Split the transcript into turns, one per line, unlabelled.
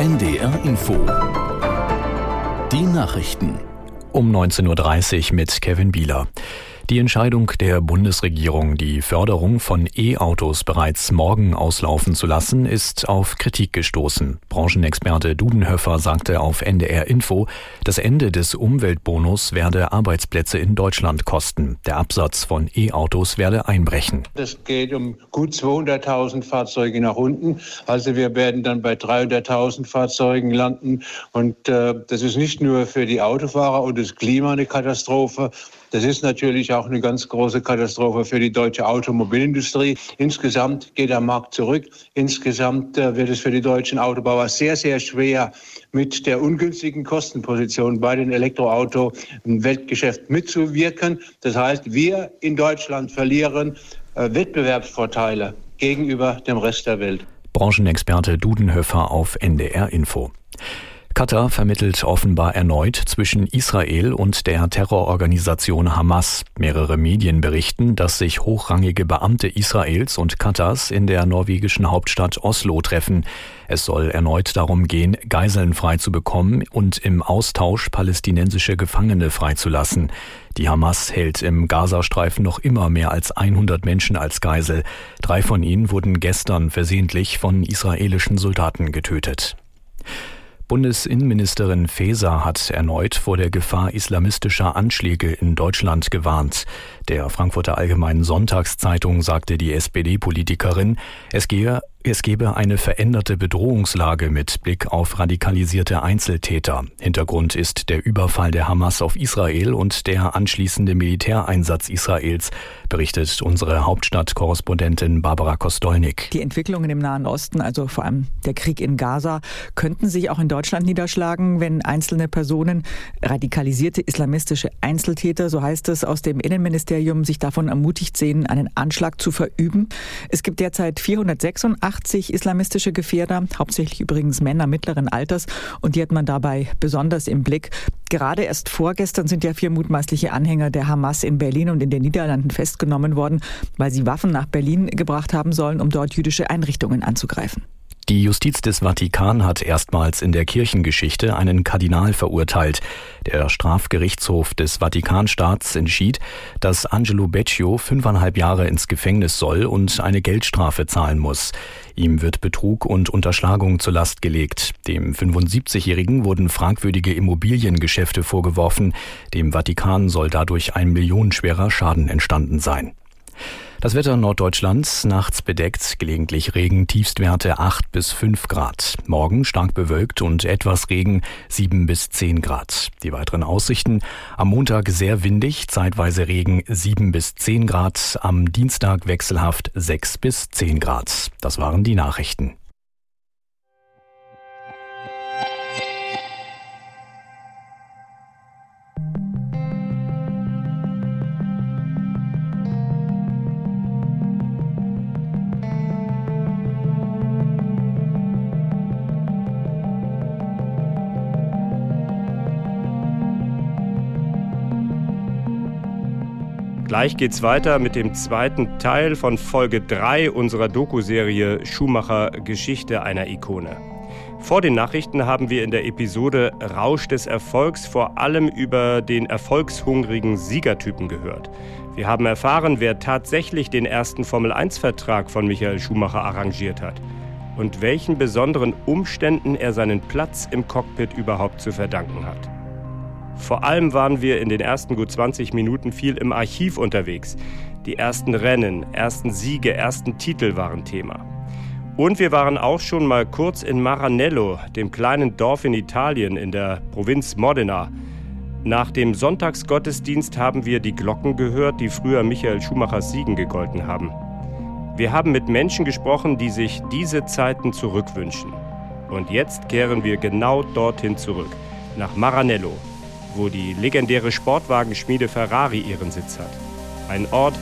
NDR Info. Die Nachrichten.
Um 19.30 Uhr mit Kevin Bieler. Die Entscheidung der Bundesregierung, die Förderung von E-Autos bereits morgen auslaufen zu lassen, ist auf Kritik gestoßen. Branchenexperte Dudenhöfer sagte auf NDR Info, das Ende des Umweltbonus werde Arbeitsplätze in Deutschland kosten. Der Absatz von E-Autos werde einbrechen.
Es geht um gut 200.000 Fahrzeuge nach unten. Also wir werden dann bei 300.000 Fahrzeugen landen. Und äh, das ist nicht nur für die Autofahrer und das Klima eine Katastrophe, das ist natürlich auch eine ganz große Katastrophe für die deutsche Automobilindustrie. Insgesamt geht der Markt zurück. Insgesamt äh, wird es für die deutschen Autobauer sehr, sehr schwer, mit der ungünstigen Kostenposition bei den Elektroauto im Weltgeschäft mitzuwirken. Das heißt, wir in Deutschland verlieren äh, Wettbewerbsvorteile gegenüber dem Rest der Welt.
Branchenexperte Dudenhöfer auf NDR Info. Katar vermittelt offenbar erneut zwischen Israel und der Terrororganisation Hamas. Mehrere Medien berichten, dass sich hochrangige Beamte Israels und Katars in der norwegischen Hauptstadt Oslo treffen. Es soll erneut darum gehen, Geiseln freizubekommen und im Austausch palästinensische Gefangene freizulassen. Die Hamas hält im Gazastreifen noch immer mehr als 100 Menschen als Geisel. Drei von ihnen wurden gestern versehentlich von israelischen Soldaten getötet. Bundesinnenministerin Faeser hat erneut vor der Gefahr islamistischer Anschläge in Deutschland gewarnt. Der Frankfurter Allgemeinen Sonntagszeitung sagte die SPD-Politikerin, es gehe es gebe eine veränderte Bedrohungslage mit Blick auf radikalisierte Einzeltäter. Hintergrund ist der Überfall der Hamas auf Israel und der anschließende Militäreinsatz Israels, berichtet unsere Hauptstadtkorrespondentin Barbara Kostolnik.
Die Entwicklungen im Nahen Osten, also vor allem der Krieg in Gaza, könnten sich auch in Deutschland niederschlagen, wenn einzelne Personen, radikalisierte islamistische Einzeltäter, so heißt es aus dem Innenministerium, sich davon ermutigt sehen, einen Anschlag zu verüben. Es gibt derzeit 486 80 islamistische Gefährder, hauptsächlich übrigens Männer mittleren Alters, und die hat man dabei besonders im Blick. Gerade erst vorgestern sind ja vier mutmaßliche Anhänger der Hamas in Berlin und in den Niederlanden festgenommen worden, weil sie Waffen nach Berlin gebracht haben sollen, um dort jüdische Einrichtungen anzugreifen.
Die Justiz des Vatikan hat erstmals in der Kirchengeschichte einen Kardinal verurteilt. Der Strafgerichtshof des Vatikanstaats entschied, dass Angelo Beccio fünfeinhalb Jahre ins Gefängnis soll und eine Geldstrafe zahlen muss. Ihm wird Betrug und Unterschlagung zur Last gelegt. Dem 75-Jährigen wurden fragwürdige Immobiliengeschäfte vorgeworfen. Dem Vatikan soll dadurch ein millionenschwerer Schaden entstanden sein. Das Wetter Norddeutschlands nachts bedeckt, gelegentlich Regen, Tiefstwerte 8 bis 5 Grad. Morgen stark bewölkt und etwas Regen 7 bis 10 Grad. Die weiteren Aussichten am Montag sehr windig, zeitweise Regen 7 bis 10 Grad, am Dienstag wechselhaft 6 bis 10 Grad. Das waren die Nachrichten.
Gleich geht's weiter mit dem zweiten Teil von Folge 3 unserer Doku-Serie Schumacher Geschichte einer Ikone. Vor den Nachrichten haben wir in der Episode Rausch des Erfolgs vor allem über den erfolgshungrigen Siegertypen gehört. Wir haben erfahren, wer tatsächlich den ersten Formel-1-Vertrag von Michael Schumacher arrangiert hat und welchen besonderen Umständen er seinen Platz im Cockpit überhaupt zu verdanken hat. Vor allem waren wir in den ersten gut 20 Minuten viel im Archiv unterwegs. Die ersten Rennen, ersten Siege, ersten Titel waren Thema. Und wir waren auch schon mal kurz in Maranello, dem kleinen Dorf in Italien in der Provinz Modena. Nach dem Sonntagsgottesdienst haben wir die Glocken gehört, die früher Michael Schumachers Siegen gegolten haben. Wir haben mit Menschen gesprochen, die sich diese Zeiten zurückwünschen. Und jetzt kehren wir genau dorthin zurück, nach Maranello, wo die legendäre Sportwagenschmiede Ferrari ihren Sitz hat. Ein Ort,